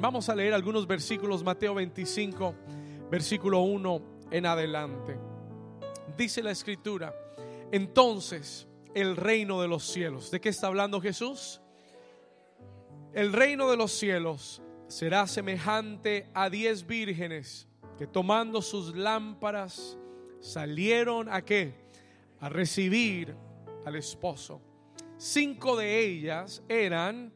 Vamos a leer algunos versículos, Mateo 25, versículo 1 en adelante. Dice la escritura, entonces el reino de los cielos, ¿de qué está hablando Jesús? El reino de los cielos será semejante a diez vírgenes que tomando sus lámparas salieron a qué? A recibir al esposo. Cinco de ellas eran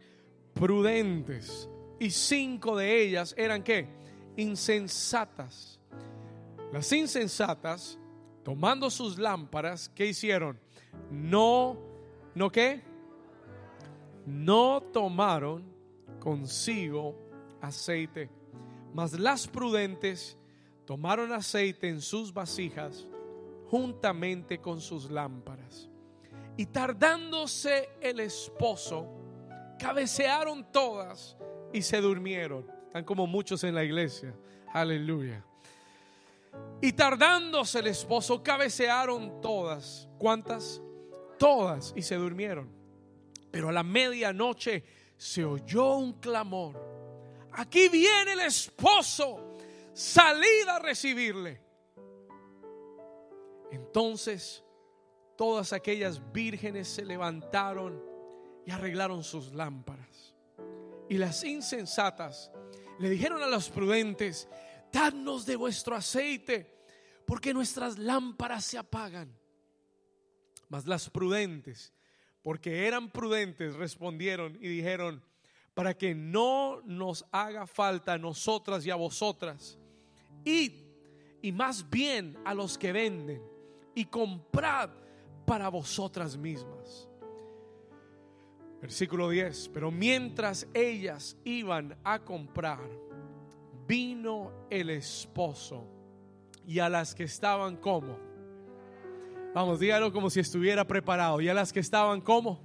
prudentes y cinco de ellas eran qué? Insensatas. Las insensatas, tomando sus lámparas, ¿qué hicieron? No, ¿no qué? No tomaron consigo aceite. Mas las prudentes tomaron aceite en sus vasijas juntamente con sus lámparas. Y tardándose el esposo, cabecearon todas y se durmieron. Están como muchos en la iglesia. Aleluya. Y tardándose el esposo, cabecearon todas. ¿Cuántas? Todas y se durmieron. Pero a la medianoche se oyó un clamor. Aquí viene el esposo. Salid a recibirle. Entonces todas aquellas vírgenes se levantaron y arreglaron sus lámparas. Y las insensatas le dijeron a los prudentes, dadnos de vuestro aceite, porque nuestras lámparas se apagan. Mas las prudentes, porque eran prudentes, respondieron y dijeron, para que no nos haga falta a nosotras y a vosotras, id y más bien a los que venden y comprad para vosotras mismas. Versículo 10, pero mientras ellas iban a comprar, vino el esposo y a las que estaban como. Vamos, dígalo como si estuviera preparado. Y a las que estaban como.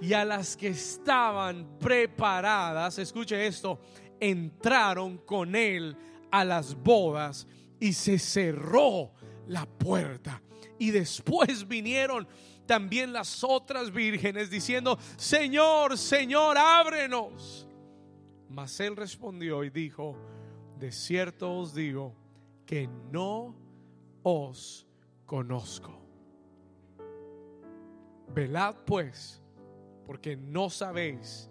Y a las que estaban preparadas, escuche esto, entraron con él a las bodas y se cerró la puerta. Y después vinieron también las otras vírgenes diciendo, Señor, Señor, ábrenos. Mas él respondió y dijo, de cierto os digo que no os conozco. Velad pues, porque no sabéis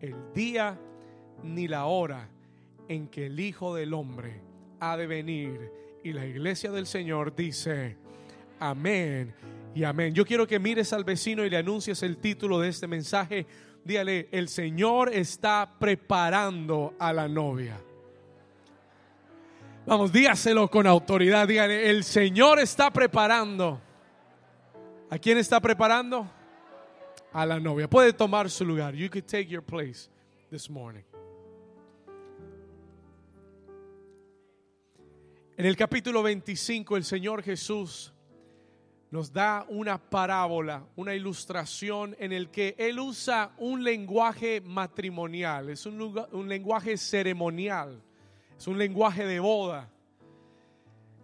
el día ni la hora en que el Hijo del Hombre ha de venir. Y la iglesia del Señor dice, amén y amén. Yo quiero que mires al vecino y le anuncies el título de este mensaje. Dígale, el Señor está preparando a la novia. Vamos, dígaselo con autoridad. Dígale, el Señor está preparando. ¿A quién está preparando? A la novia. Puede tomar su lugar. You could take your place this morning. En el capítulo 25 el Señor Jesús nos da una parábola, una ilustración en el que Él usa un lenguaje matrimonial, es un, lenguaje ceremonial, es un lenguaje de boda.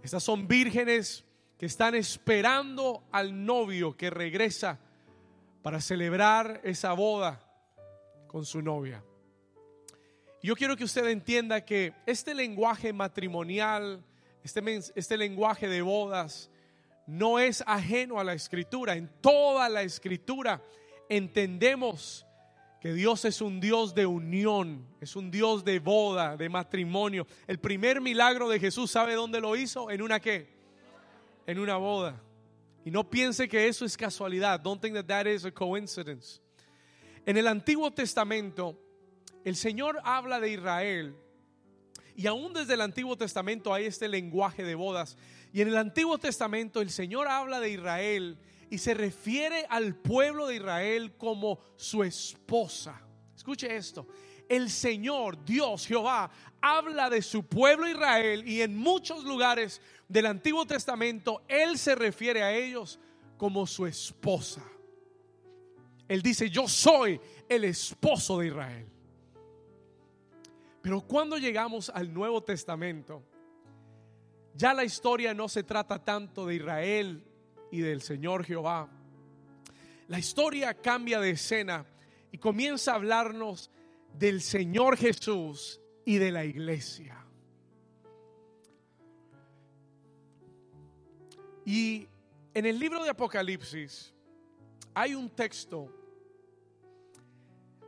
Estas son vírgenes que están esperando al novio que regresa para celebrar esa boda con su novia. Yo quiero que usted entienda que este lenguaje matrimonial, este, este lenguaje de bodas no es ajeno a la escritura. En toda la escritura entendemos que Dios es un Dios de unión, es un Dios de boda, de matrimonio. El primer milagro de Jesús, ¿sabe dónde lo hizo? En una qué? En una boda. Y no piense que eso es casualidad. Don't think that that is a coincidence. En el Antiguo Testamento, el Señor habla de Israel y aún desde el Antiguo Testamento hay este lenguaje de bodas. Y en el Antiguo Testamento el Señor habla de Israel y se refiere al pueblo de Israel como su esposa. Escuche esto. El Señor, Dios, Jehová, habla de su pueblo Israel y en muchos lugares del Antiguo Testamento Él se refiere a ellos como su esposa. Él dice, yo soy el esposo de Israel. Pero cuando llegamos al Nuevo Testamento, ya la historia no se trata tanto de Israel y del Señor Jehová. La historia cambia de escena y comienza a hablarnos del Señor Jesús y de la iglesia. Y en el libro de Apocalipsis hay un texto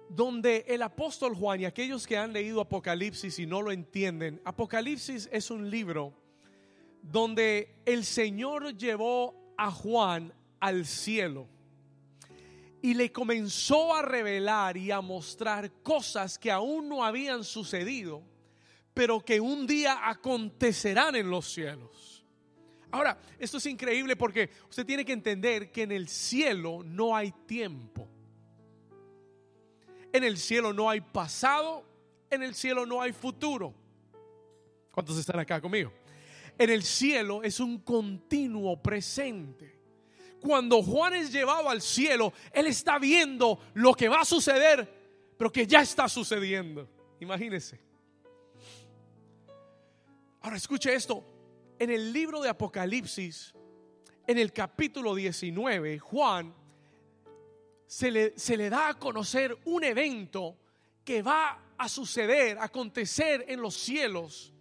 donde el apóstol Juan y aquellos que han leído Apocalipsis y no lo entienden, Apocalipsis es un libro donde el Señor llevó a Juan al cielo y le comenzó a revelar y a mostrar cosas que aún no habían sucedido, pero que un día acontecerán en los cielos. Ahora, esto es increíble porque usted tiene que entender que en el cielo no hay tiempo. En el cielo no hay pasado, en el cielo no hay futuro. ¿Cuántos están acá conmigo? En el cielo es un continuo presente. Cuando Juan es llevado al cielo, él está viendo lo que va a suceder, pero que ya está sucediendo. Imagínese. Ahora escuche esto. En el libro de Apocalipsis, en el capítulo 19, Juan se le, se le da a conocer un evento que va a suceder, a acontecer en los cielos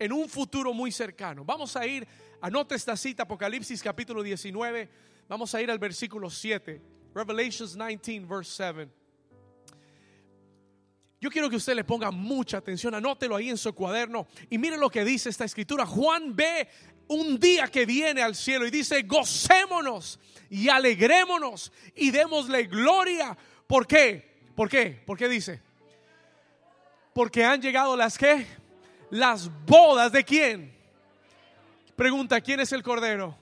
en un futuro muy cercano. Vamos a ir, anote esta cita, Apocalipsis capítulo 19, vamos a ir al versículo 7, Revelations 19, verse 7. Yo quiero que usted le ponga mucha atención, anótelo ahí en su cuaderno y mire lo que dice esta escritura. Juan ve un día que viene al cielo y dice, gocémonos y alegrémonos y démosle gloria. ¿Por qué? ¿Por qué? ¿Por qué dice? Porque han llegado las que? Las bodas de quién? Pregunta, ¿quién es el Cordero?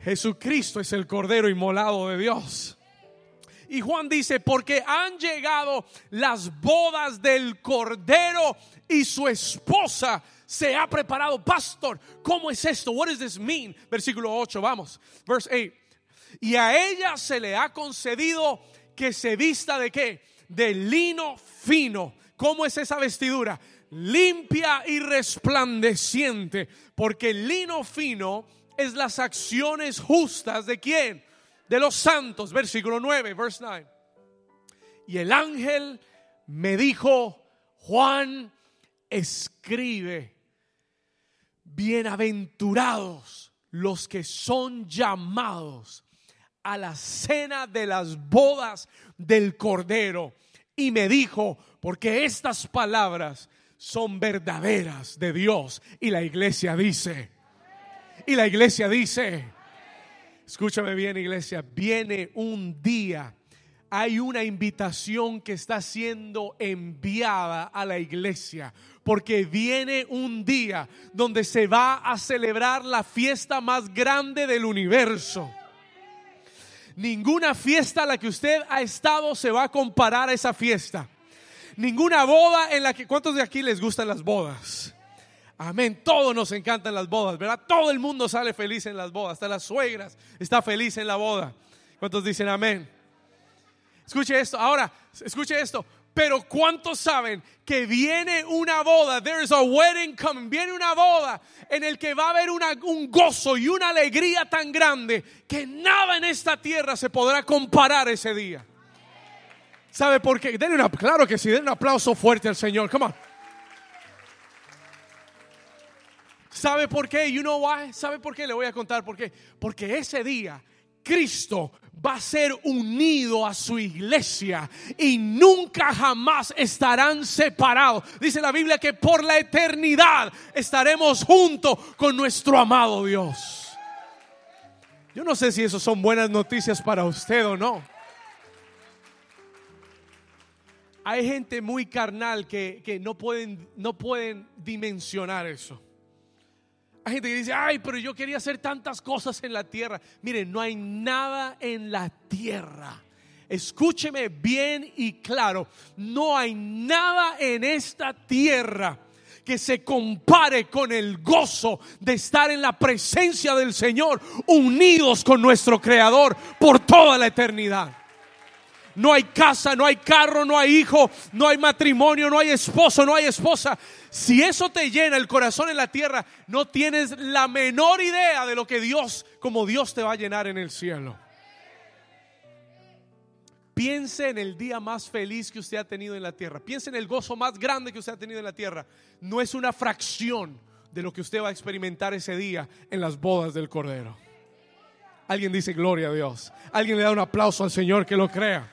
Jesucristo es el Cordero inmolado de Dios. Y Juan dice, porque han llegado las bodas del Cordero y su esposa se ha preparado. Pastor, ¿cómo es esto? What does this mean? Versículo 8, vamos. Verse 8. Y a ella se le ha concedido que se vista de qué? De lino fino. ¿Cómo es esa vestidura? Limpia y resplandeciente. Porque el lino fino es las acciones justas de quién? De los santos. Versículo 9, verse 9. Y el ángel me dijo, Juan, escribe, bienaventurados los que son llamados a la cena de las bodas del Cordero. Y me dijo, porque estas palabras son verdaderas de Dios. Y la iglesia dice, y la iglesia dice, escúchame bien iglesia, viene un día hay una invitación que está siendo enviada a la iglesia. Porque viene un día donde se va a celebrar la fiesta más grande del universo. Ninguna fiesta a la que usted ha estado se va a comparar a esa fiesta. Ninguna boda en la que... ¿Cuántos de aquí les gustan las bodas? Amén. Todos nos encantan las bodas, ¿verdad? Todo el mundo sale feliz en las bodas. Hasta las suegras está feliz en la boda. ¿Cuántos dicen amén? Escuche esto. Ahora, escuche esto. Pero ¿cuántos saben que viene una boda? There is a wedding coming. Viene una boda en el que va a haber un gozo y una alegría tan grande que nada en esta tierra se podrá comparar ese día. ¿Sabe por qué? Denle claro que sí, den un aplauso fuerte al Señor. Come on. ¿Sabe por qué? You know why? ¿Sabe por qué? Le voy a contar por qué. Porque ese día Cristo va a ser unido a su iglesia y nunca jamás estarán separados. Dice la Biblia que por la eternidad estaremos juntos con nuestro amado Dios. Yo no sé si eso son buenas noticias para usted o no. Hay gente muy carnal que, que no, pueden, no pueden dimensionar eso. Hay gente que dice, ay, pero yo quería hacer tantas cosas en la tierra. Miren, no hay nada en la tierra. Escúcheme bien y claro, no hay nada en esta tierra que se compare con el gozo de estar en la presencia del Señor, unidos con nuestro Creador por toda la eternidad. No hay casa, no hay carro, no hay hijo, no hay matrimonio, no hay esposo, no hay esposa. Si eso te llena el corazón en la tierra, no tienes la menor idea de lo que Dios, como Dios te va a llenar en el cielo. Piense en el día más feliz que usted ha tenido en la tierra. Piense en el gozo más grande que usted ha tenido en la tierra. No es una fracción de lo que usted va a experimentar ese día en las bodas del Cordero. Alguien dice gloria a Dios. Alguien le da un aplauso al Señor que lo crea.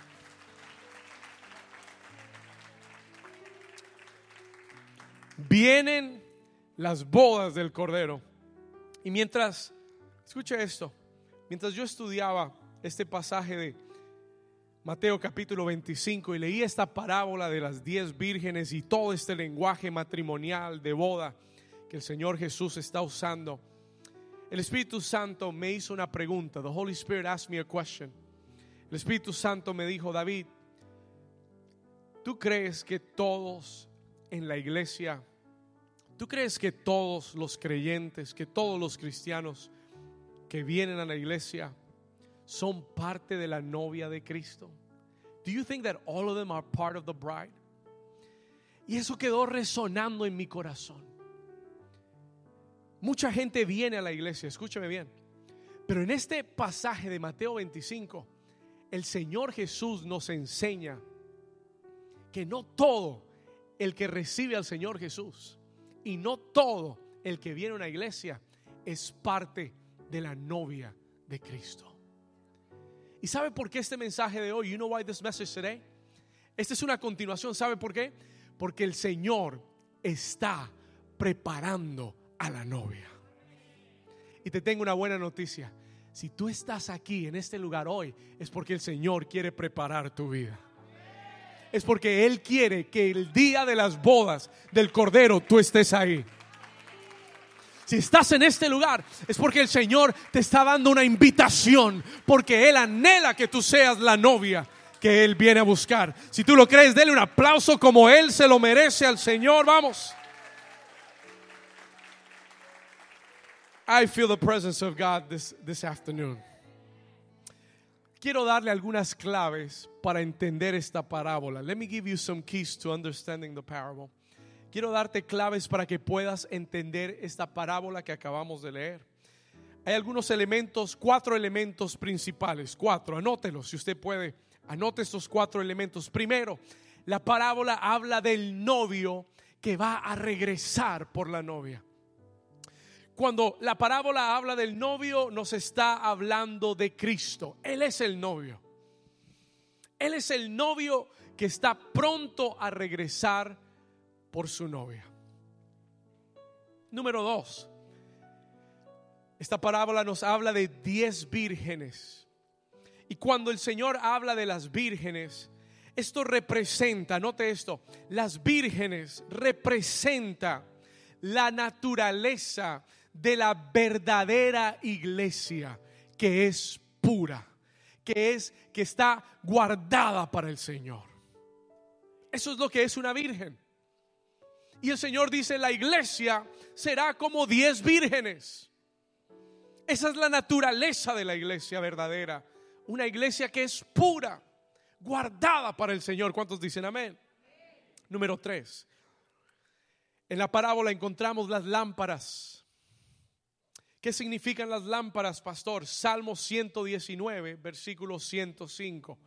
Vienen las bodas del Cordero. Y mientras, escuche esto, mientras yo estudiaba este pasaje de Mateo capítulo 25 y leí esta parábola de las diez vírgenes y todo este lenguaje matrimonial de boda que el Señor Jesús está usando, el Espíritu Santo me hizo una pregunta. The Holy Spirit asked me a question. El Espíritu Santo me dijo, David, ¿tú crees que todos en la iglesia, tú crees que todos los creyentes, que todos los cristianos que vienen a la iglesia son parte de la novia de Cristo? Do you think that all of them are part of the bride? Y eso quedó resonando en mi corazón. Mucha gente viene a la iglesia, escúchame bien. Pero en este pasaje de Mateo 25, el Señor Jesús nos enseña que no todo el que recibe al Señor Jesús y no todo el que viene a una iglesia es parte de la novia de Cristo. ¿Y sabe por qué este mensaje de hoy? You know why this message today? Esta es una continuación, ¿sabe por qué? Porque el Señor está preparando a la novia. Y te tengo una buena noticia. Si tú estás aquí en este lugar hoy, es porque el Señor quiere preparar tu vida. Es porque Él quiere que el día de las bodas del Cordero tú estés ahí. Si estás en este lugar, es porque el Señor te está dando una invitación, porque Él anhela que tú seas la novia que Él viene a buscar. Si tú lo crees, dele un aplauso como Él se lo merece al Señor. Vamos. I feel the presence of God this, this afternoon. Quiero darle algunas claves para entender esta parábola. Let me give you some keys to understanding the parable. Quiero darte claves para que puedas entender esta parábola que acabamos de leer. Hay algunos elementos, cuatro elementos principales, cuatro, anótelos si usted puede, anote estos cuatro elementos. Primero, la parábola habla del novio que va a regresar por la novia. Cuando la parábola habla del novio, nos está hablando de Cristo. Él es el novio. Él es el novio que está pronto a regresar por su novia. Número dos. Esta parábola nos habla de diez vírgenes. Y cuando el Señor habla de las vírgenes, esto representa, note esto, las vírgenes representa la naturaleza de la verdadera iglesia que es pura, que es que está guardada para el Señor. Eso es lo que es una virgen. Y el Señor dice, la iglesia será como diez vírgenes. Esa es la naturaleza de la iglesia verdadera. Una iglesia que es pura, guardada para el Señor. ¿Cuántos dicen amén? Número tres. En la parábola encontramos las lámparas ¿Qué significan las lámparas, pastor? Salmo 119, versículo 105.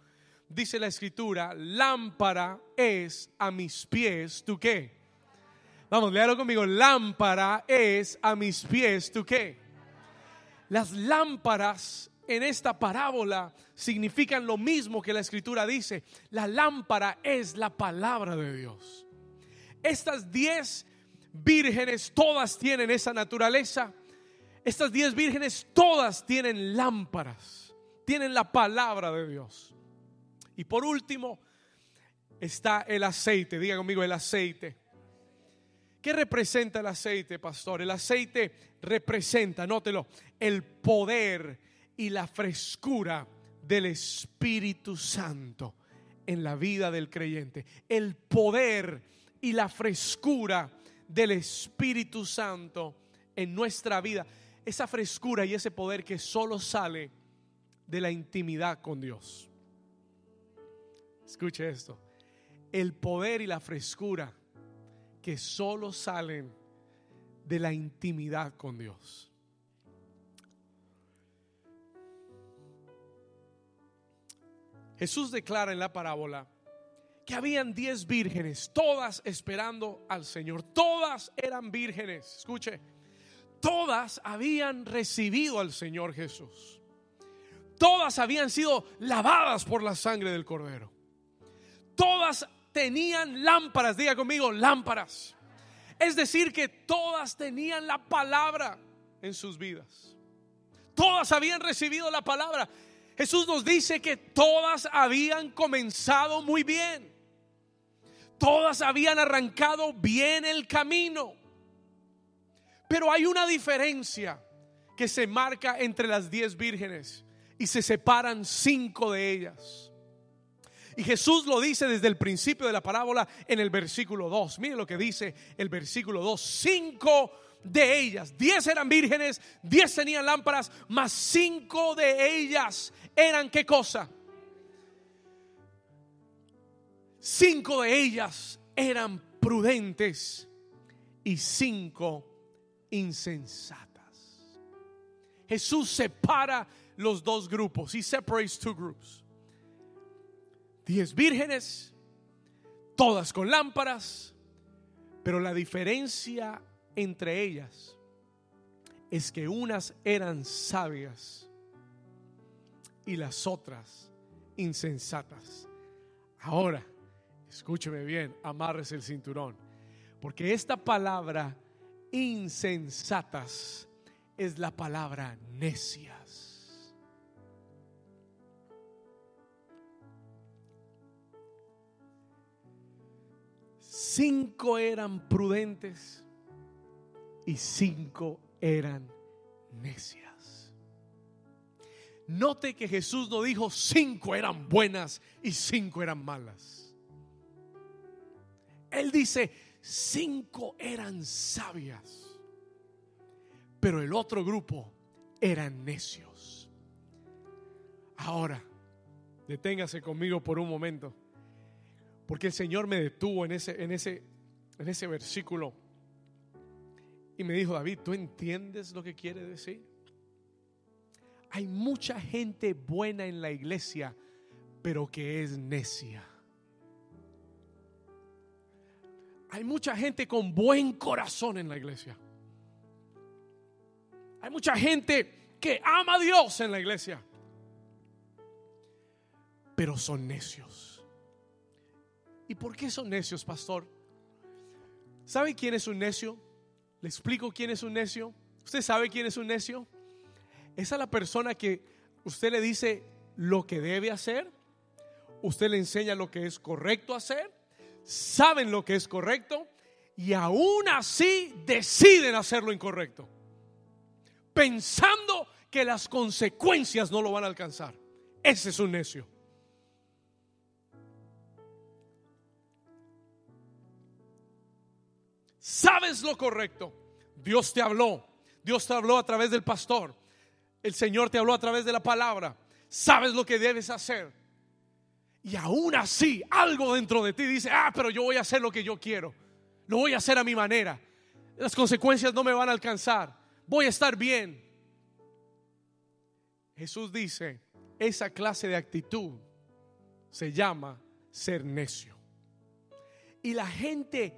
Dice la escritura, lámpara es a mis pies, ¿tú qué? Vamos, léalo conmigo, lámpara es a mis pies, ¿tú qué? Las lámparas en esta parábola significan lo mismo que la escritura dice. La lámpara es la palabra de Dios. Estas diez vírgenes todas tienen esa naturaleza estas diez vírgenes todas tienen lámparas, tienen la palabra de Dios. Y por último está el aceite, diga conmigo el aceite. ¿Qué representa el aceite, pastor? El aceite representa, nótelo, el poder y la frescura del Espíritu Santo en la vida del creyente. El poder y la frescura del Espíritu Santo en nuestra vida esa frescura y ese poder que solo sale de la intimidad con Dios. Escuche esto. El poder y la frescura que solo salen de la intimidad con Dios. Jesús declara en la parábola que habían diez vírgenes, todas esperando al Señor. Todas eran vírgenes. Escuche, todas habían recibido al Señor Jesús. Todas habían sido lavadas por la sangre del Cordero. Todas tenían lámparas, diga conmigo, lámparas. Es decir, que todas tenían la palabra en sus vidas. Todas habían recibido la palabra. Jesús nos dice que todas habían comenzado muy bien. Todas habían arrancado bien el camino. Pero hay una diferencia que se marca entre las diez vírgenes y se separan cinco de ellas. Y Jesús lo dice desde el principio de la parábola en el versículo 2. Mire lo que dice el versículo 2. Cinco de ellas, diez eran vírgenes, diez tenían lámparas, mas cinco de ellas eran qué cosa? Cinco de ellas eran prudentes y cinco insensatas. Jesús separa los dos grupos. He separates two groups. Diez vírgenes, todas con lámparas, pero la diferencia entre ellas es que unas eran sabias y las otras insensatas. Ahora, escúcheme bien, amarres el cinturón, porque esta palabra insensatas es la palabra necias. Cinco eran prudentes y cinco eran necias. Note que Jesús no dijo cinco eran buenas y cinco eran malas. Él dice cinco eran sabias, pero el otro grupo eran necios. Ahora, deténgase conmigo por un momento, porque el Señor me detuvo en ese, en ese, en ese versículo y me dijo, David, ¿tú entiendes lo que quiere decir? Hay mucha gente buena en la iglesia, pero que es necia. Hay mucha gente con buen corazón en la iglesia. Hay mucha gente que ama a Dios en la iglesia. Pero son necios. ¿Y por qué son necios, pastor? ¿Sabe quién es un necio? Le explico quién es un necio. ¿Usted sabe quién es un necio? Esa es la persona que usted le dice lo que debe hacer. Usted le enseña lo que es correcto hacer saben lo que es correcto y aún así deciden hacer lo incorrecto, pensando que las consecuencias no lo van a alcanzar. Ese es un necio. Sabes lo correcto. Dios te habló. Dios te habló a través del pastor. El Señor te habló a través de la palabra. Sabes lo que debes hacer y aún así, algo dentro de ti dice, ah, pero yo voy a hacer lo que yo quiero. Lo voy a hacer a mi manera. Las consecuencias no me van a alcanzar. Voy a estar bien. Jesús dice, esa clase de actitud se llama ser necio. Y la gente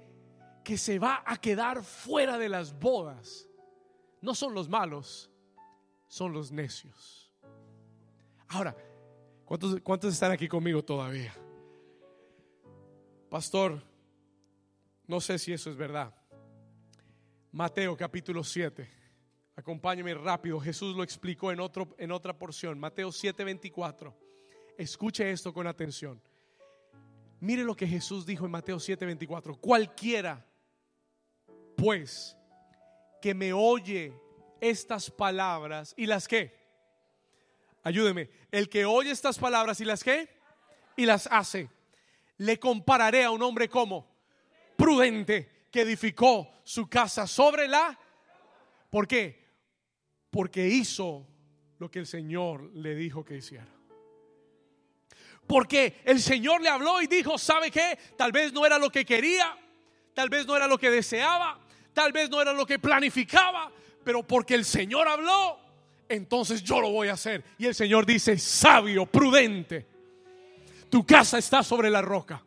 que se va a quedar fuera de las bodas no son los malos, son los necios. Ahora, ¿Cuántos, están aquí conmigo todavía? Pastor, no sé si eso es verdad. Mateo capítulo 7. Acompáñame rápido. Jesús lo explicó en, otro, en otra porción. Mateo 7, 24. Escuche esto con atención. Mire lo que Jesús dijo en Mateo 7, 24. Cualquiera, pues, que me oye estas palabras y las que ayúdeme, el que oye estas palabras y las que y las hace, le compararé a un hombre como prudente que edificó su casa sobre la ¿Por qué? Porque hizo lo que el Señor le dijo que hiciera. Porque el Señor le habló y dijo, ¿sabe qué? Tal vez no era lo que quería, tal vez no era lo que deseaba, tal vez no era lo que planificaba, pero porque el Señor habló, entonces yo lo voy a hacer. Y el Señor dice, sabio, prudente. Tu casa está sobre la roca.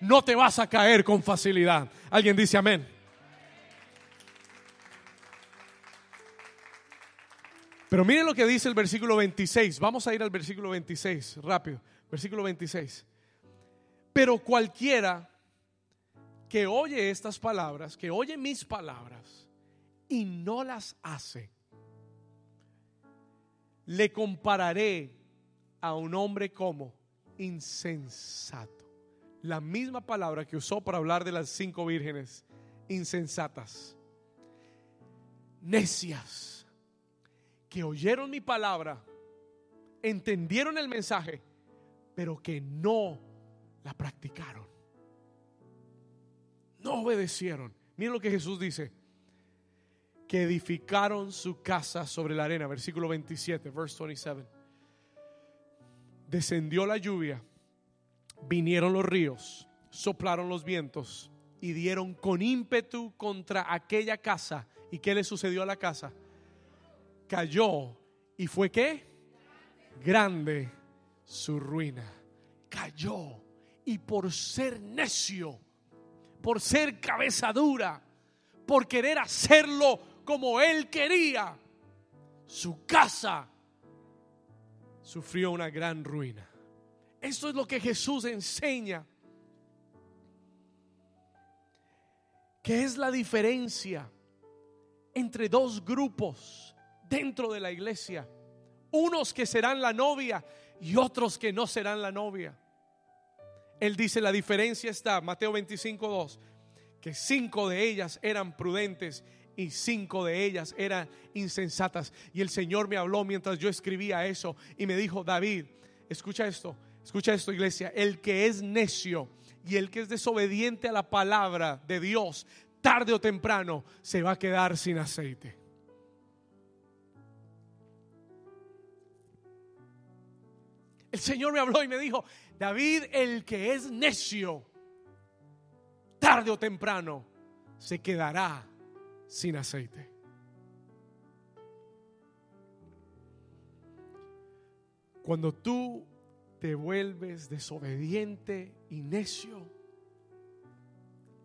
No te vas a caer con facilidad. Alguien dice amén. Pero miren lo que dice el versículo 26. Vamos a ir al versículo 26, rápido. Versículo 26. Pero cualquiera que oye estas palabras, que oye mis palabras y no las hace, le compararé a un hombre como insensato. La misma palabra que usó para hablar de las cinco vírgenes insensatas, necias que oyeron mi palabra, entendieron el mensaje, pero que no la practicaron. No obedecieron. Miren lo que Jesús dice. Que edificaron su casa sobre la arena. Versículo 27, verse 27. Descendió la lluvia, vinieron los ríos, soplaron los vientos y dieron con ímpetu contra aquella casa. ¿Y qué le sucedió a la casa? cayó y fue qué? Grande su ruina. Cayó y por ser necio, por ser cabeza dura, por querer hacerlo como él quería, su casa sufrió una gran ruina. Esto es lo que Jesús enseña. ¿Qué es la diferencia entre dos grupos dentro de la iglesia. Unos que serán la novia y otros que no serán la novia. Él dice, la diferencia está, Mateo 25, 2, que cinco de ellas eran prudentes y cinco de ellas eran insensatas. Y el Señor me habló mientras yo escribía eso y me dijo, David, escucha esto, escucha esto iglesia, el que es necio y el que es desobediente a la palabra de Dios, tarde o temprano se va a quedar sin aceite. el Señor me habló y me dijo, David, el que es necio, tarde o temprano, se quedará sin aceite. Cuando tú te vuelves desobediente y necio,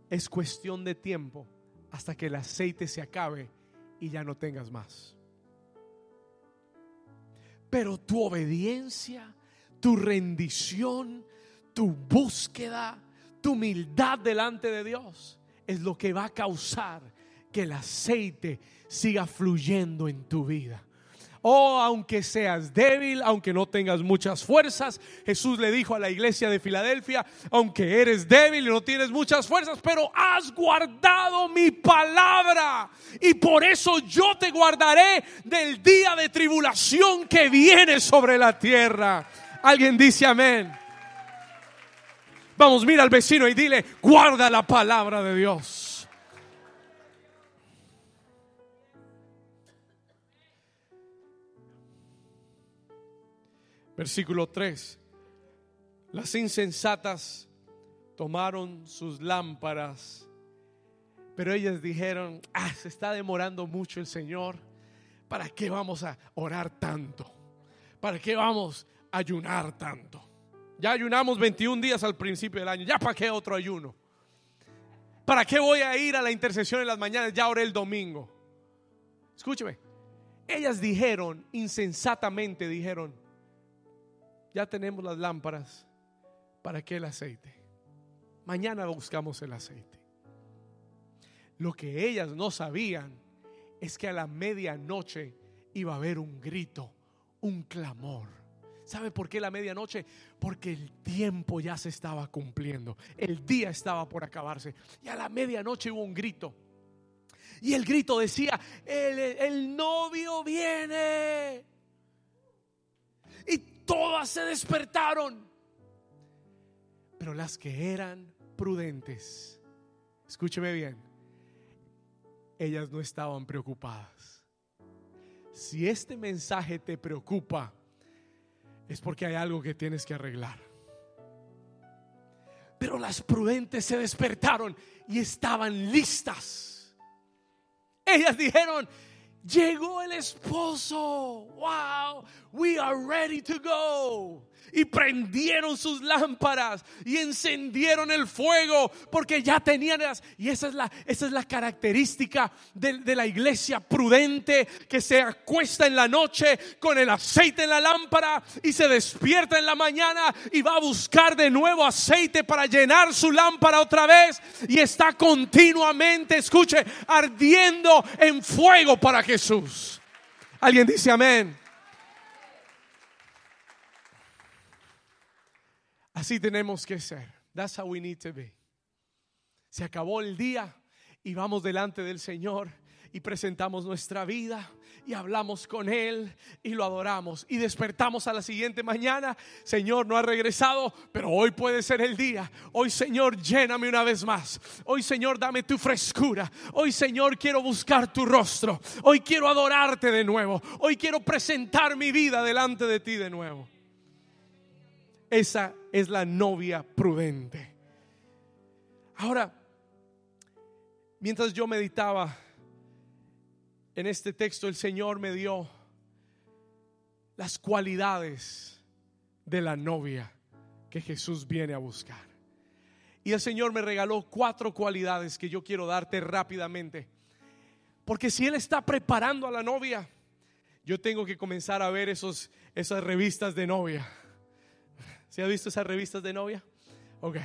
es cuestión de tiempo hasta que el aceite se acabe y ya no tengas más. Pero tu obediencia tu rendición, tu búsqueda, tu humildad delante de Dios es lo que va a causar que el aceite siga fluyendo en tu vida. Oh, aunque seas débil, aunque no tengas muchas fuerzas, Jesús le dijo a la iglesia de Filadelfia, aunque eres débil y no tienes muchas fuerzas, pero has guardado mi palabra. Y por eso yo te guardaré del día de tribulación que viene sobre la tierra. Alguien dice amén. Vamos, mira al vecino y dile, guarda la palabra de Dios. Versículo 3. Las insensatas tomaron sus lámparas, pero ellas dijeron, ah, se está demorando mucho el Señor. ¿Para qué vamos a orar tanto? ¿Para qué vamos ayunar tanto. Ya ayunamos 21 días al principio del año. ¿Ya para qué otro ayuno? ¿Para qué voy a ir a la intercesión en las mañanas? Ya oré el domingo. Escúcheme. Ellas dijeron, insensatamente dijeron, ya tenemos las lámparas. ¿Para qué el aceite? Mañana buscamos el aceite. Lo que ellas no sabían es que a la medianoche iba a haber un grito, un clamor ¿Sabe por qué la medianoche? Porque el tiempo ya se estaba cumpliendo. El día estaba por acabarse. Y a la medianoche hubo un grito. Y el grito decía, el, novio viene. Y todas se despertaron. Pero las que eran prudentes, escúcheme bien, ellas no estaban preocupadas. Si este mensaje te preocupa, es porque hay algo que tienes que arreglar. Pero las prudentes se despertaron y estaban listas. Ellas dijeron, llegó el esposo. Wow, we are ready to go. Y prendieron sus lámparas y encendieron el fuego porque ya tenían las, y esa es la, esa es la característica de, de, la iglesia prudente que se acuesta en la noche con el aceite en la lámpara y se despierta en la mañana y va a buscar de nuevo aceite para llenar su lámpara otra vez y está continuamente, escuche, ardiendo en fuego para Jesús. Alguien dice amén. Así tenemos que ser. That's how we need to be. Se acabó el día y vamos delante del Señor y presentamos nuestra vida y hablamos con Él y lo adoramos y despertamos a la siguiente mañana. Señor, no ha regresado, pero hoy puede ser el día. Hoy, Señor, lléname una vez más. Hoy, Señor, dame tu frescura. Hoy, Señor, quiero buscar tu rostro. Hoy quiero adorarte de nuevo. Hoy quiero presentar mi vida delante de ti de nuevo. Esa es la novia prudente. Ahora, mientras yo meditaba en este texto, el Señor me dio las cualidades de la novia que Jesús viene a buscar. Y el Señor me regaló cuatro cualidades que yo quiero darte rápidamente. Porque si Él está preparando a la novia, yo tengo que comenzar a ver esos, esas revistas de novia ¿Se ha visto esas revistas de novia? Ok.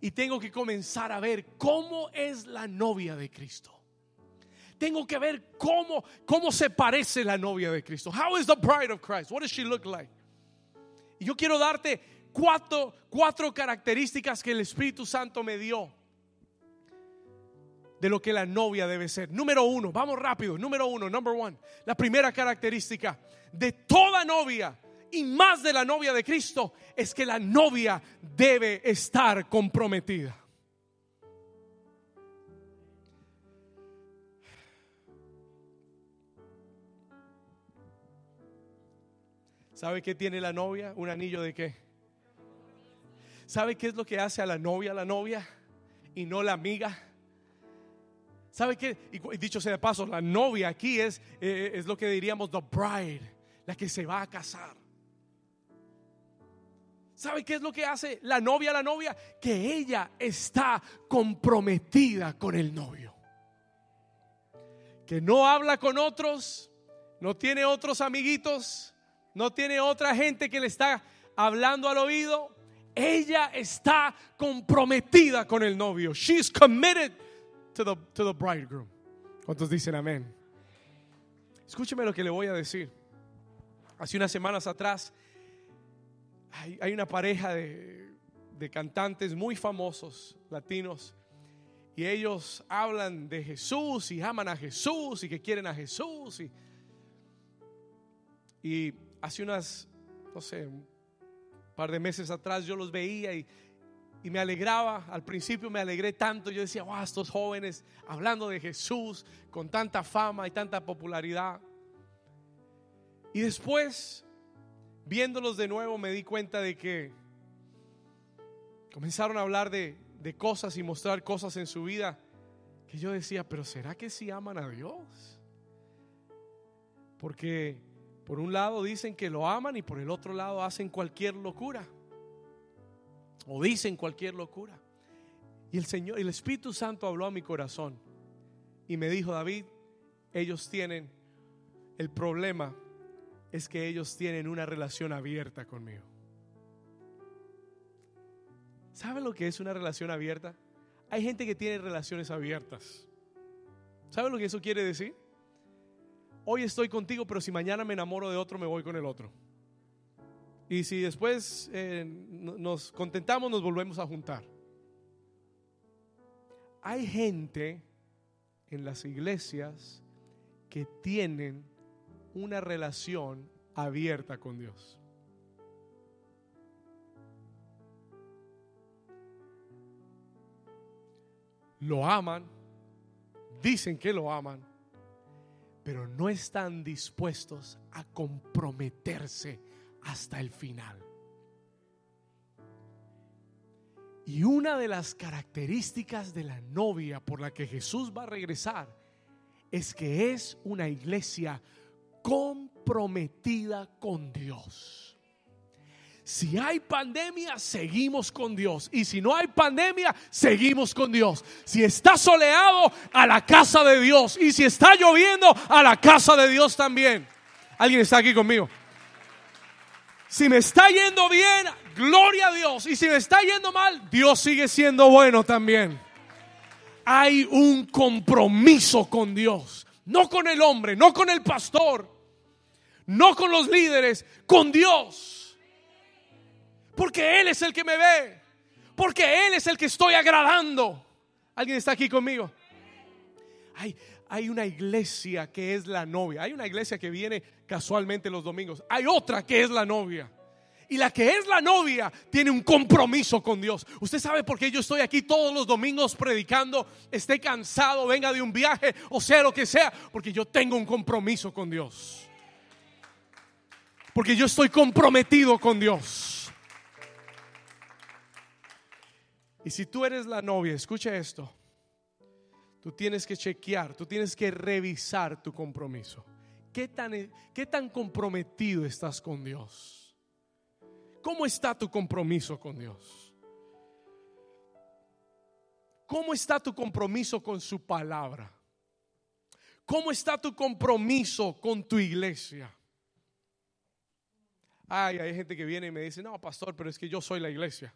Y tengo que comenzar a ver cómo es la novia de Cristo. Tengo que ver cómo, cómo se parece la novia de Cristo. How is the bride of Christ? What does she look like? Y yo quiero darte cuatro, cuatro características que el Espíritu Santo me dio de lo que la novia debe ser. Número uno, vamos rápido. Número uno, number one. La primera característica de toda novia y más de la novia de Cristo es que la novia debe estar comprometida. ¿Sabe qué tiene la novia? ¿Un anillo de qué? ¿Sabe qué es lo que hace a la novia la novia y no la amiga? ¿Sabe qué? Y dicho sea de paso, la novia aquí es, eh, es lo que diríamos the bride, la que se va a casar. ¿Sabe qué es lo que hace la novia a la novia? Que ella está comprometida con el novio. Que no habla con otros, no tiene otros amiguitos, no tiene otra gente que le está hablando al oído. Ella está comprometida con el novio. She's committed to the, to the bridegroom. ¿Cuántos dicen amén? Escúcheme lo que le voy a decir. Hace unas semanas atrás hay, una pareja de, cantantes muy famosos latinos y ellos hablan de Jesús y aman a Jesús y que quieren a Jesús. Y, y hace unas, no sé, un par de meses atrás yo los veía y, y, me alegraba. Al principio me alegré tanto. Yo decía, wow, estos jóvenes hablando de Jesús con tanta fama y tanta popularidad. Y después viéndolos de nuevo me di cuenta de que comenzaron a hablar de, cosas y mostrar cosas en su vida que yo decía, pero ¿será que sí aman a Dios? Porque por un lado dicen que lo aman y por el otro lado hacen cualquier locura. O dicen cualquier locura. Y el Señor, el Espíritu Santo habló a mi corazón y me dijo, David, ellos tienen el problema es que ellos tienen una relación abierta conmigo. ¿Sabe lo que es una relación abierta? Hay gente que tiene relaciones abiertas. ¿Sabe lo que eso quiere decir? Hoy estoy contigo, pero si mañana me enamoro de otro, me voy con el otro. Y si después eh, nos contentamos, nos volvemos a juntar. Hay gente en las iglesias que tienen una relación abierta con Dios. Lo aman, dicen que lo aman, pero no están dispuestos a comprometerse hasta el final. Y una de las características de la novia por la que Jesús va a regresar es que es una iglesia comprometida con Dios. Si hay pandemia, seguimos con Dios. Y si no hay pandemia, seguimos con Dios. Si está soleado, a la casa de Dios. Y si está lloviendo, a la casa de Dios también. ¿Alguien está aquí conmigo? Si me está yendo bien, gloria a Dios. Y si me está yendo mal, Dios sigue siendo bueno también. Hay un compromiso con Dios. No con el hombre, no con el pastor, no con los líderes, con Dios. Porque Él es el que me ve. Porque Él es el que estoy agradando. ¿Alguien está aquí conmigo? Hay, hay una iglesia que es la novia. Hay una iglesia que viene casualmente los domingos. Hay otra que es la novia. Y la que es la novia tiene un compromiso con Dios. Usted sabe por qué yo estoy aquí todos los domingos predicando, esté cansado, venga de un viaje o sea lo que sea, porque yo tengo un compromiso con Dios. Porque yo estoy comprometido con Dios. Y si tú eres la novia, escucha esto. Tú tienes que chequear, tú tienes que revisar tu compromiso. ¿Qué tan, qué tan comprometido estás con Dios? ¿Cómo está tu compromiso con Dios? ¿Cómo está tu compromiso con su palabra? ¿Cómo está tu compromiso con tu iglesia? Ay, hay gente que viene y me dice, no, pastor, pero es que yo soy la iglesia.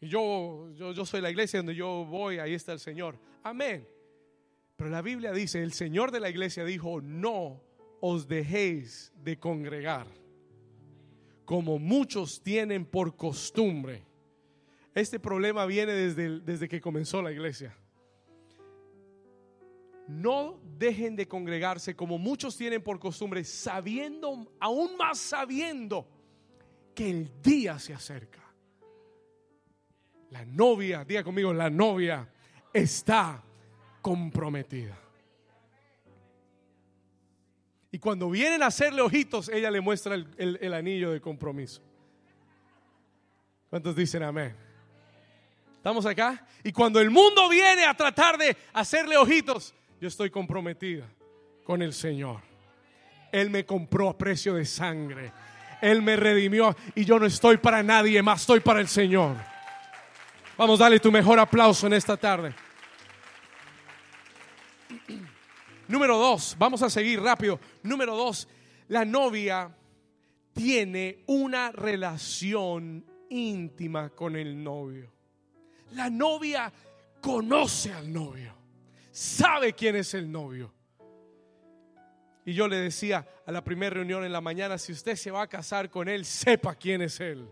Y yo, yo, soy la iglesia donde yo voy, ahí está el Señor. Amén. Pero la Biblia dice, el Señor de la iglesia dijo, no os dejéis de congregar, como muchos tienen por costumbre. Este problema viene desde, desde que comenzó la iglesia. No dejen de congregarse como muchos tienen por costumbre, sabiendo, aún más sabiendo, que el día se acerca. La novia, diga conmigo, la novia está comprometida. Y cuando vienen a hacerle ojitos, ella le muestra el, anillo de compromiso. ¿Cuántos dicen amén? ¿Estamos acá? Y cuando el mundo viene a tratar de hacerle ojitos, yo estoy comprometida con el Señor. Él me compró a precio de sangre. Él me redimió y yo no estoy para nadie más, estoy para el Señor. Vamos, dale tu mejor aplauso en esta tarde. Número dos, vamos a seguir rápido. Número dos, la novia tiene una relación íntima con el novio. La novia conoce al novio, sabe quién es el novio. Y yo le decía a la primera reunión en la mañana, si usted se va a casar con él, sepa quién es él.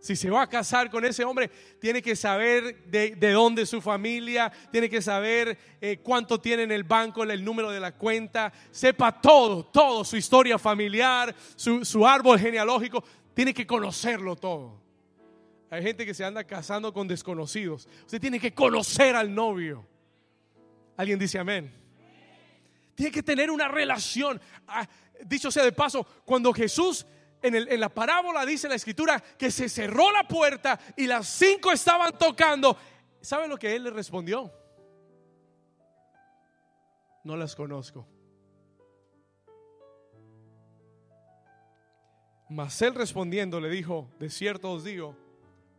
Si se va a casar con ese hombre, tiene que saber de, dónde es su familia, tiene que saber eh, cuánto tiene en el banco, el número de la cuenta, sepa todo, todo, su historia familiar, su, su árbol genealógico, tiene que conocerlo todo. Hay gente que se anda casando con desconocidos. Usted tiene que conocer al novio. ¿Alguien dice amén? Tiene que tener una relación. Ah, dicho sea de paso, cuando Jesús en, la parábola dice la escritura que se cerró la puerta y las cinco estaban tocando. ¿Sabe lo que él le respondió? No las conozco. Mas él respondiendo le dijo, de cierto os digo,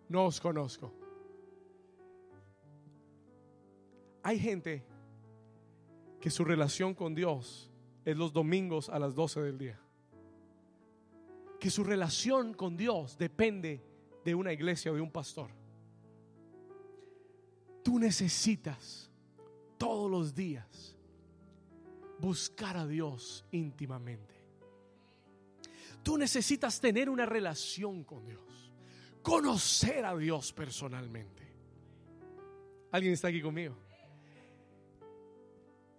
no os conozco. Hay gente que su relación con Dios es los domingos a las 12 del día que su relación con Dios depende de una iglesia o de un pastor. Tú necesitas todos los días buscar a Dios íntimamente. Tú necesitas tener una relación con Dios, conocer a Dios personalmente. ¿Alguien está aquí conmigo?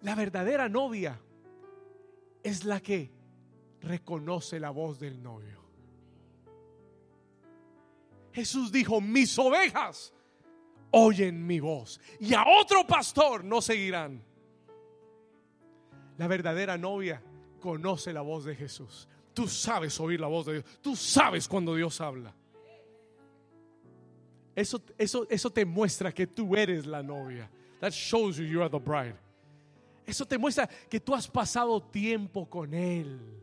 La verdadera novia es la que reconoce la voz del novio. Jesús dijo, mis ovejas oyen mi voz y a otro pastor no seguirán. La verdadera novia conoce la voz de Jesús. Tú sabes oír la voz de Dios. Tú sabes cuando Dios habla. Eso, eso, eso te muestra que tú eres la novia. That shows you you are the bride. Eso te muestra que tú has pasado tiempo con Él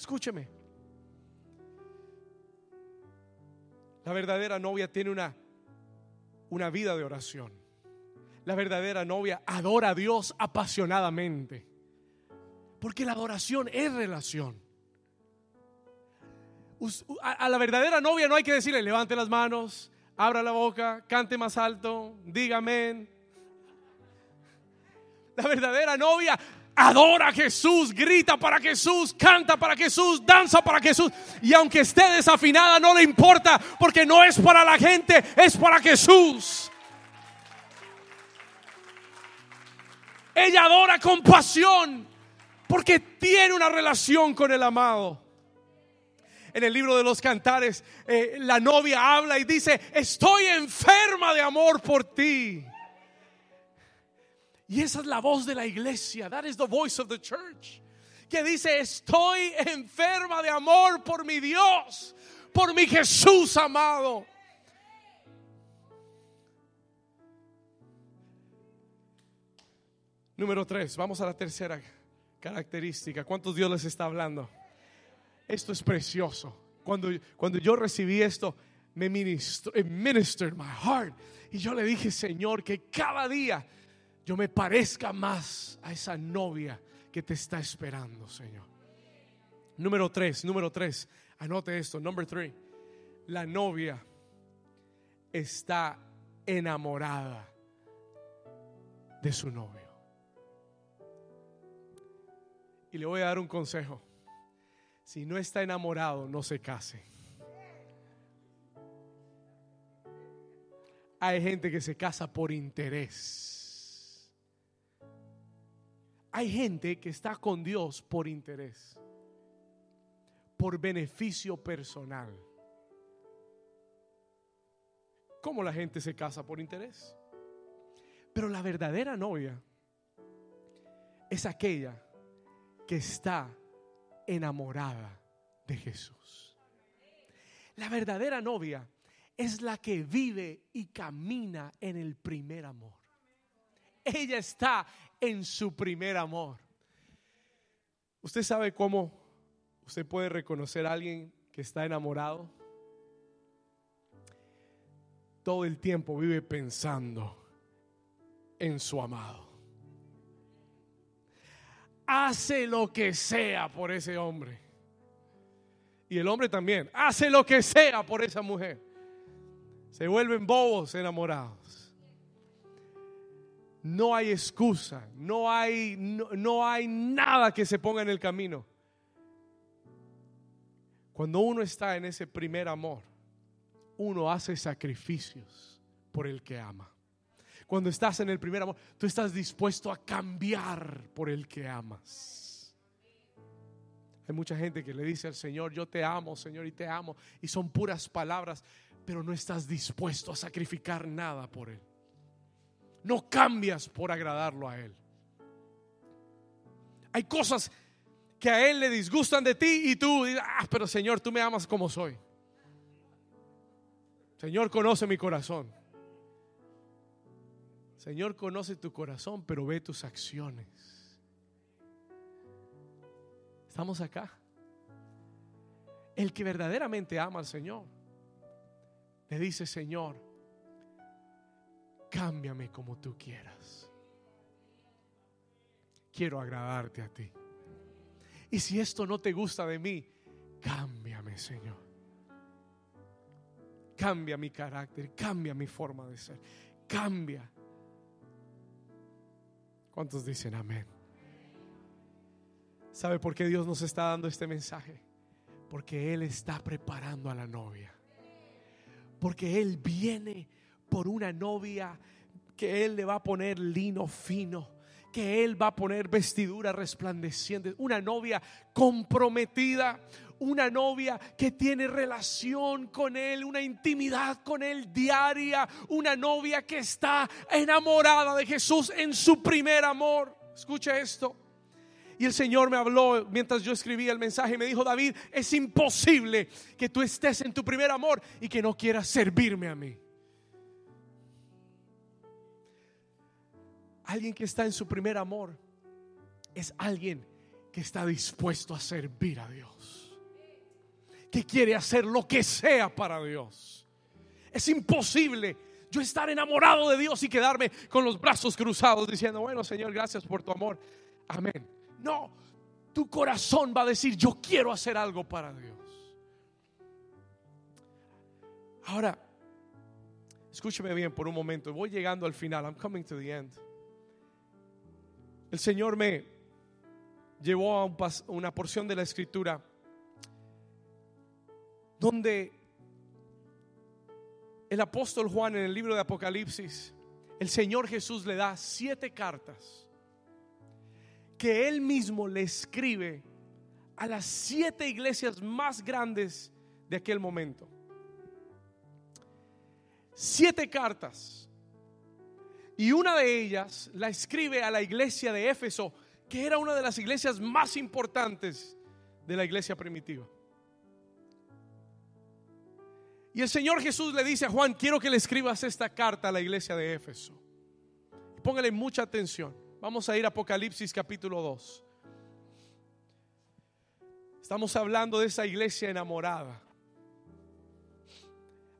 Escúcheme. La verdadera novia tiene una, una vida de oración. La verdadera novia adora a Dios apasionadamente. Porque la adoración es relación. A la verdadera novia no hay que decirle, levante las manos, abra la boca, cante más alto, dígame. La verdadera novia adora a Jesús, grita para Jesús, canta para Jesús, danza para Jesús. Y aunque esté desafinada, no le importa, porque no es para la gente, es para Jesús. Ella adora con pasión, porque tiene una relación con el amado. En el libro de los cantares, eh, la novia habla y dice, estoy enferma de amor por ti. Y esa es la voz de la iglesia. That is the voice of the church. Que dice, estoy enferma de amor por mi Dios, por mi Jesús amado. Número tres, vamos a la tercera característica. ¿Cuántos Dios les está hablando? Esto es precioso. Cuando, cuando yo recibí esto, me ministró, it ministered my heart. Y yo le dije, Señor, que cada día yo me parezca más a esa novia que te está esperando, Señor. Número tres, número tres, anote esto, number three. La novia está enamorada de su novio. Y le voy a dar un consejo. Si no está enamorado, no se case. Hay gente que se casa por interés. Hay gente que está con Dios por interés, por beneficio personal. ¿Cómo la gente se casa por interés? Pero la verdadera novia es aquella que está enamorada de Jesús. La verdadera novia es la que vive y camina en el primer amor. Ella está en su primer amor. ¿Usted sabe cómo usted puede reconocer a alguien que está enamorado? Todo el tiempo vive pensando en su amado. Hace lo que sea por ese hombre. Y el hombre también. Hace lo que sea por esa mujer. Se vuelven bobos enamorados. No hay excusa, no hay, no, hay nada que se ponga en el camino. Cuando uno está en ese primer amor, uno hace sacrificios por el que ama. Cuando estás en el primer amor, tú estás dispuesto a cambiar por el que amas. Hay mucha gente que le dice al Señor, yo te amo, Señor, y te amo. Y son puras palabras, pero no estás dispuesto a sacrificar nada por Él. No cambias por agradarlo a Él. Hay cosas que a Él le disgustan de ti y tú dices, ah, pero Señor, tú me amas como soy. Señor conoce mi corazón. Señor conoce tu corazón, pero ve tus acciones. Estamos acá. El que verdaderamente ama al Señor, le dice, Señor, cámbiame como tú quieras. Quiero agradarte a ti. Y si esto no te gusta de mí, cámbiame, Señor. Cambia mi carácter, cambia mi forma de ser, cambia. ¿Cuántos dicen amén? ¿Sabe por qué Dios nos está dando este mensaje? Porque Él está preparando a la novia. Porque Él viene por una novia que Él le va a poner lino fino, que Él va a poner vestidura resplandeciente, una novia comprometida, una novia que tiene relación con Él, una intimidad con Él diaria, una novia que está enamorada de Jesús en su primer amor. Escucha esto. Y el Señor me habló mientras yo escribía el mensaje me dijo, David, es imposible que tú estés en tu primer amor y que no quieras servirme a mí. Alguien que está en su primer amor es alguien que está dispuesto a servir a Dios. Que quiere hacer lo que sea para Dios. Es imposible yo estar enamorado de Dios y quedarme con los brazos cruzados diciendo, bueno Señor, gracias por tu amor. Amén. No, tu corazón va a decir, yo quiero hacer algo para Dios. Ahora, escúcheme bien por un momento, voy llegando al final, I'm coming to the end. El Señor me llevó a una porción de la escritura donde el apóstol Juan en el libro de Apocalipsis, el Señor Jesús le da siete cartas que él mismo le escribe a las siete iglesias más grandes de aquel momento. Siete cartas. Y una de ellas la escribe a la iglesia de Éfeso, que era una de las iglesias más importantes de la iglesia primitiva. Y el Señor Jesús le dice a Juan, quiero que le escribas esta carta a la iglesia de Éfeso. Póngale mucha atención. Vamos a ir a Apocalipsis capítulo 2. Estamos hablando de esa iglesia enamorada.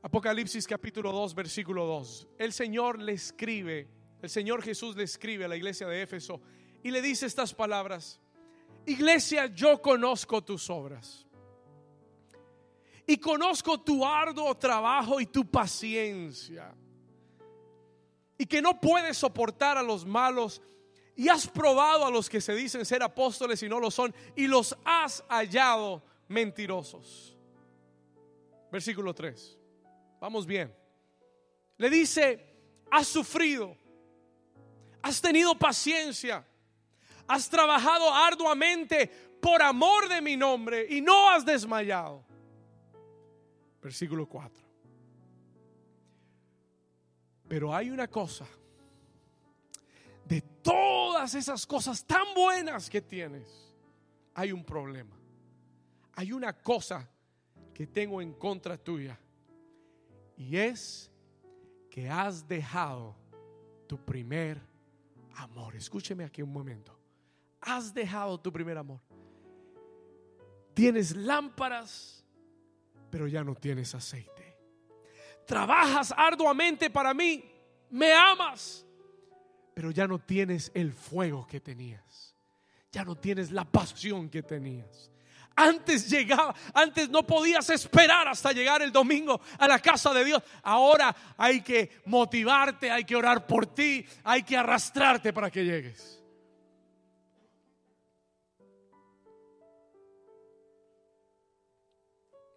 Apocalipsis capítulo 2, versículo 2. El Señor le escribe, el Señor Jesús le escribe a la iglesia de Éfeso y le dice estas palabras. Iglesia, yo conozco tus obras. Y conozco tu arduo trabajo y tu paciencia. Y que no puedes soportar a los malos y has probado a los que se dicen ser apóstoles y no lo son, y los has hallado mentirosos. Versículo 3. Vamos bien. Le dice, has sufrido, has tenido paciencia, has trabajado arduamente por amor de mi nombre y no has desmayado. Versículo 4. Pero hay una cosa de todas esas cosas tan buenas que tienes, hay un problema. Hay una cosa que tengo en contra tuya. Y es que has dejado tu primer amor. Escúcheme aquí un momento. Has dejado tu primer amor. Tienes lámparas, pero ya no tienes aceite. Trabajas arduamente para mí. Me amas pero ya no tienes el fuego que tenías. Ya no tienes la pasión que tenías. Antes llegaba, antes no podías esperar hasta llegar el domingo a la casa de Dios. Ahora hay que motivarte, hay que orar por ti, hay que arrastrarte para que llegues.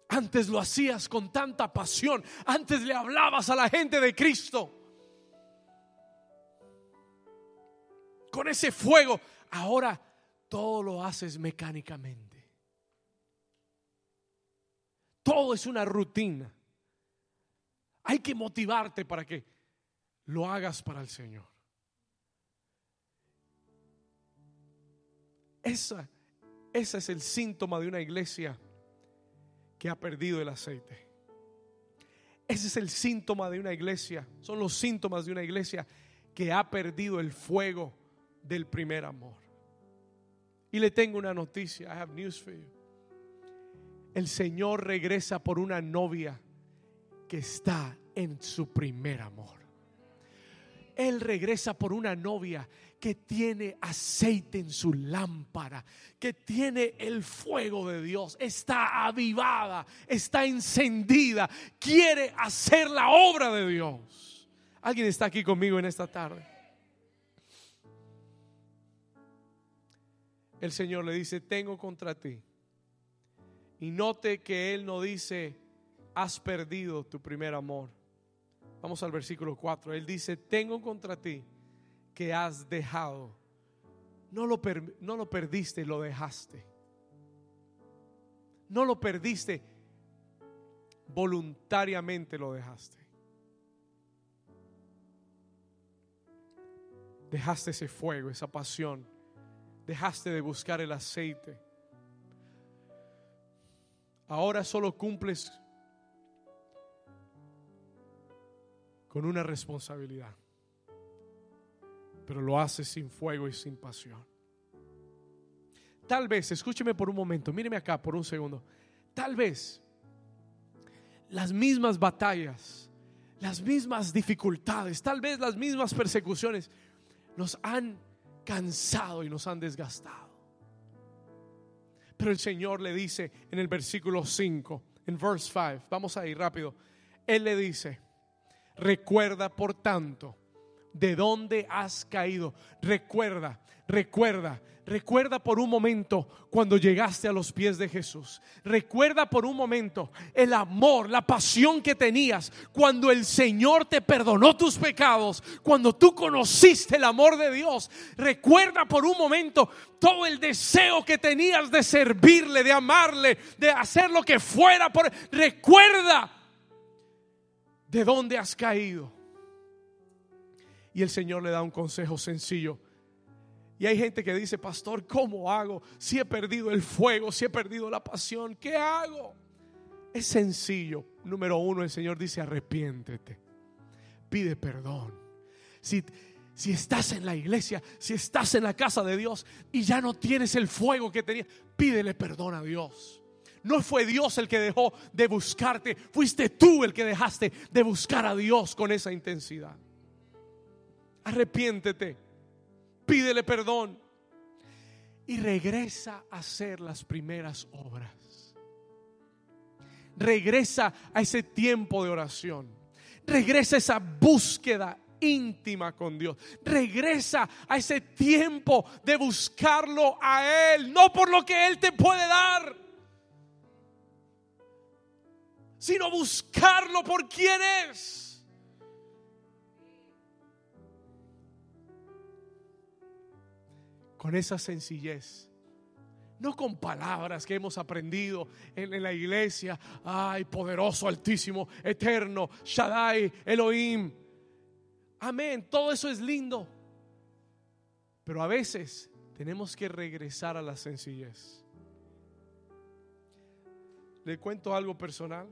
Antes lo hacías con tanta pasión, antes le hablabas a la gente de Cristo. con ese fuego. Ahora todo lo haces mecánicamente. Todo es una rutina. Hay que motivarte para que lo hagas para el Señor. Esa, ese es el síntoma de una iglesia que ha perdido el aceite. Ese es el síntoma de una iglesia. Son los síntomas de una iglesia que ha perdido el fuego del primer amor. Y le tengo una noticia. I have news for you. El Señor regresa por una novia que está en su primer amor. Él regresa por una novia que tiene aceite en su lámpara, que tiene el fuego de Dios, está avivada, está encendida, quiere hacer la obra de Dios. ¿Alguien está aquí conmigo en esta tarde? el Señor le dice, tengo contra ti. Y note que Él no dice, has perdido tu primer amor. Vamos al versículo 4. Él dice, tengo contra ti que has dejado. No lo, no lo perdiste, lo dejaste. No lo perdiste, voluntariamente lo dejaste. Dejaste ese fuego, esa pasión dejaste de buscar el aceite. Ahora solo cumples con una responsabilidad, pero lo haces sin fuego y sin pasión. tal vez, escúcheme por un momento, míreme acá por un segundo, tal vez las mismas batallas, las mismas dificultades, tal vez las mismas persecuciones nos han cansado y nos han desgastado. Pero el Señor le dice en el versículo 5, en verse 5, vamos a ir rápido, Él le dice, recuerda por tanto de dónde has caído, recuerda, recuerda, Recuerda por un momento cuando llegaste a los pies de Jesús. Recuerda por un momento el amor, la pasión que tenías cuando el Señor te perdonó tus pecados, cuando tú conociste el amor de Dios. Recuerda por un momento todo el deseo que tenías de servirle, de amarle, de hacer lo que fuera por Recuerda de dónde has caído. Y el Señor le da un consejo sencillo y hay gente que dice, pastor, ¿cómo hago? Si he perdido el fuego, si he perdido la pasión, ¿qué hago? Es sencillo. Número uno, el Señor dice, arrepiéntete. Pide perdón. Si, si estás en la iglesia, si estás en la casa de Dios y ya no tienes el fuego que tenías, pídele perdón a Dios. No fue Dios el que dejó de buscarte, fuiste tú el que dejaste de buscar a Dios con esa intensidad. Arrepiéntete pídele perdón y regresa a hacer las primeras obras. Regresa a ese tiempo de oración. Regresa a esa búsqueda íntima con Dios. Regresa a ese tiempo de buscarlo a Él, no por lo que Él te puede dar, sino buscarlo por quien es. Con esa sencillez. No con palabras que hemos aprendido en, la iglesia. Ay, poderoso, altísimo, eterno, Shaddai, Elohim. Amén, todo eso es lindo. Pero a veces tenemos que regresar a la sencillez. Le cuento algo personal.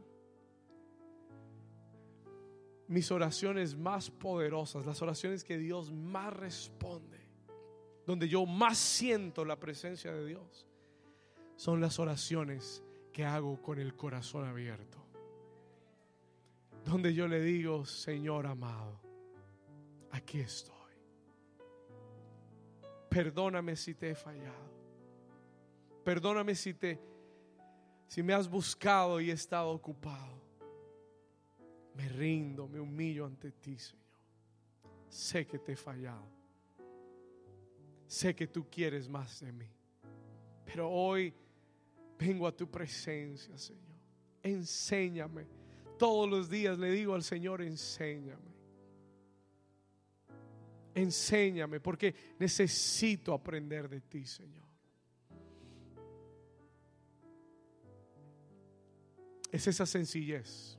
Mis oraciones más poderosas, las oraciones que Dios más responde donde yo más siento la presencia de Dios, son las oraciones que hago con el corazón abierto. Donde yo le digo, Señor amado, aquí estoy. Perdóname si te he fallado. Perdóname si te si me has buscado y he estado ocupado. Me rindo, me humillo ante ti, Señor. Sé que te he fallado sé que tú quieres más de mí. Pero hoy vengo a tu presencia, Señor. Enséñame. Todos los días le digo al Señor, enséñame. Enséñame porque necesito aprender de ti, Señor. Es esa sencillez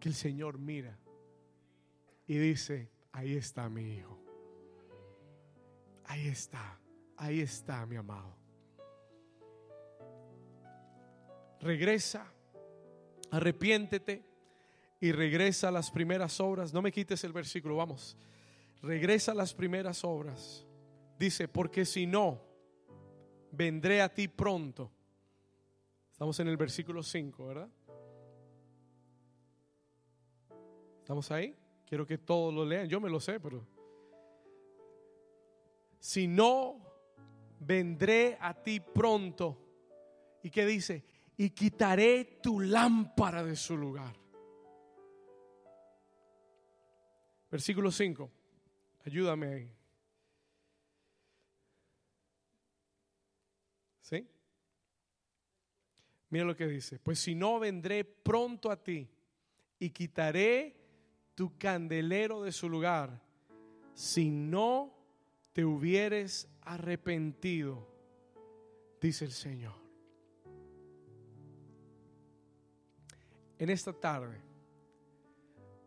que el Señor mira y dice, ahí está mi hijo. Ahí está, ahí está mi amado. Regresa, arrepiéntete y regresa a las primeras obras. No me quites el versículo, vamos. Regresa a las primeras obras. Dice, porque si no, vendré a ti pronto. Estamos en el versículo 5, ¿verdad? ¿Estamos ahí? Quiero que todos lo lean. Yo me lo sé, pero si no, vendré a ti pronto. ¿Y qué dice? Y quitaré tu lámpara de su lugar. Versículo 5. Ayúdame ahí. ¿Sí? Mira lo que dice. Pues si no, vendré pronto a ti y quitaré tu candelero de su lugar. Si no te hubieres arrepentido, dice el Señor. En esta tarde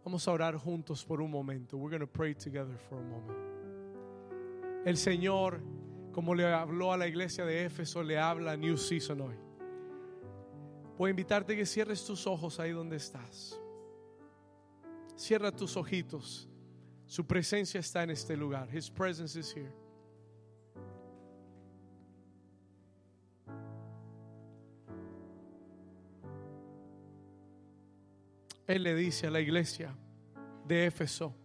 vamos a orar juntos por un momento. We're going to pray together for a moment. El Señor, como le habló a la iglesia de Éfeso, le habla a New Season hoy. Voy a invitarte que cierres tus ojos ahí donde estás. Cierra tus ojitos su presencia está en este lugar. His presence is here. Él le dice a la iglesia de Éfeso,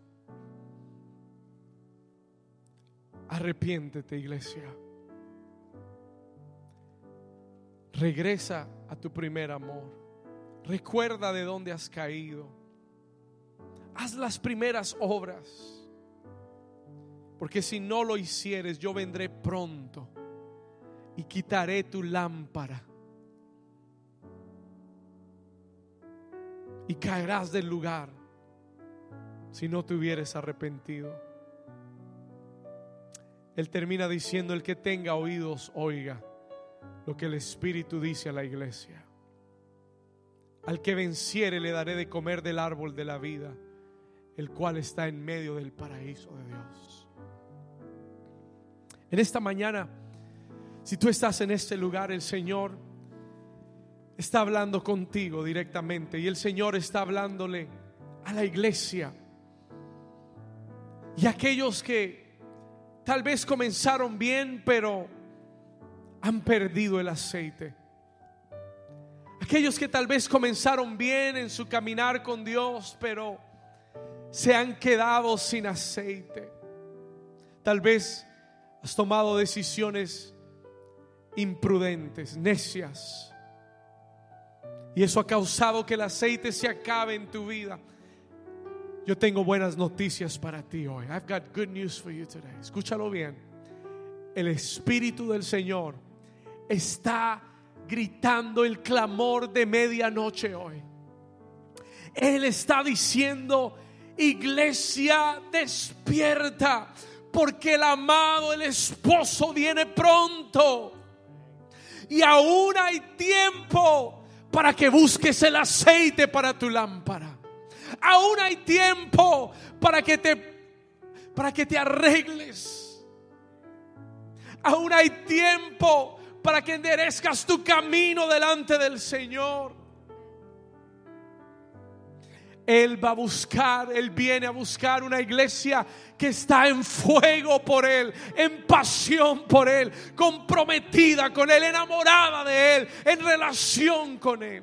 arrepiéntete iglesia, regresa a tu primer amor, recuerda de dónde has caído haz las primeras obras, porque si no lo hicieres, yo vendré pronto y quitaré tu lámpara. Y caerás del lugar si no te hubieres arrepentido. Él termina diciendo, el que tenga oídos, oiga lo que el Espíritu dice a la iglesia. Al que venciere le daré de comer del árbol de la vida, el cual está en medio del paraíso de Dios. En esta mañana, si tú estás en este lugar, el Señor está hablando contigo directamente y el Señor está hablándole a la iglesia. Y aquellos que tal vez comenzaron bien, pero han perdido el aceite. Aquellos que tal vez comenzaron bien en su caminar con Dios, pero se han quedado sin aceite. Tal vez has tomado decisiones imprudentes, necias. Y eso ha causado que el aceite se acabe en tu vida. Yo tengo buenas noticias para ti hoy. I've got good news for you today. Escúchalo bien. El Espíritu del Señor está gritando el clamor de medianoche hoy. Él está diciendo, iglesia, despierta, porque el amado, el esposo viene pronto. Y aún hay tiempo para que busques el aceite para tu lámpara. Aún hay tiempo para que te para que te arregles. Aún hay tiempo para que enderezcas tu camino delante del Señor. Él va a buscar, Él viene a buscar una iglesia que está en fuego por Él, en pasión por Él, comprometida con Él, enamorada de Él, en relación con Él.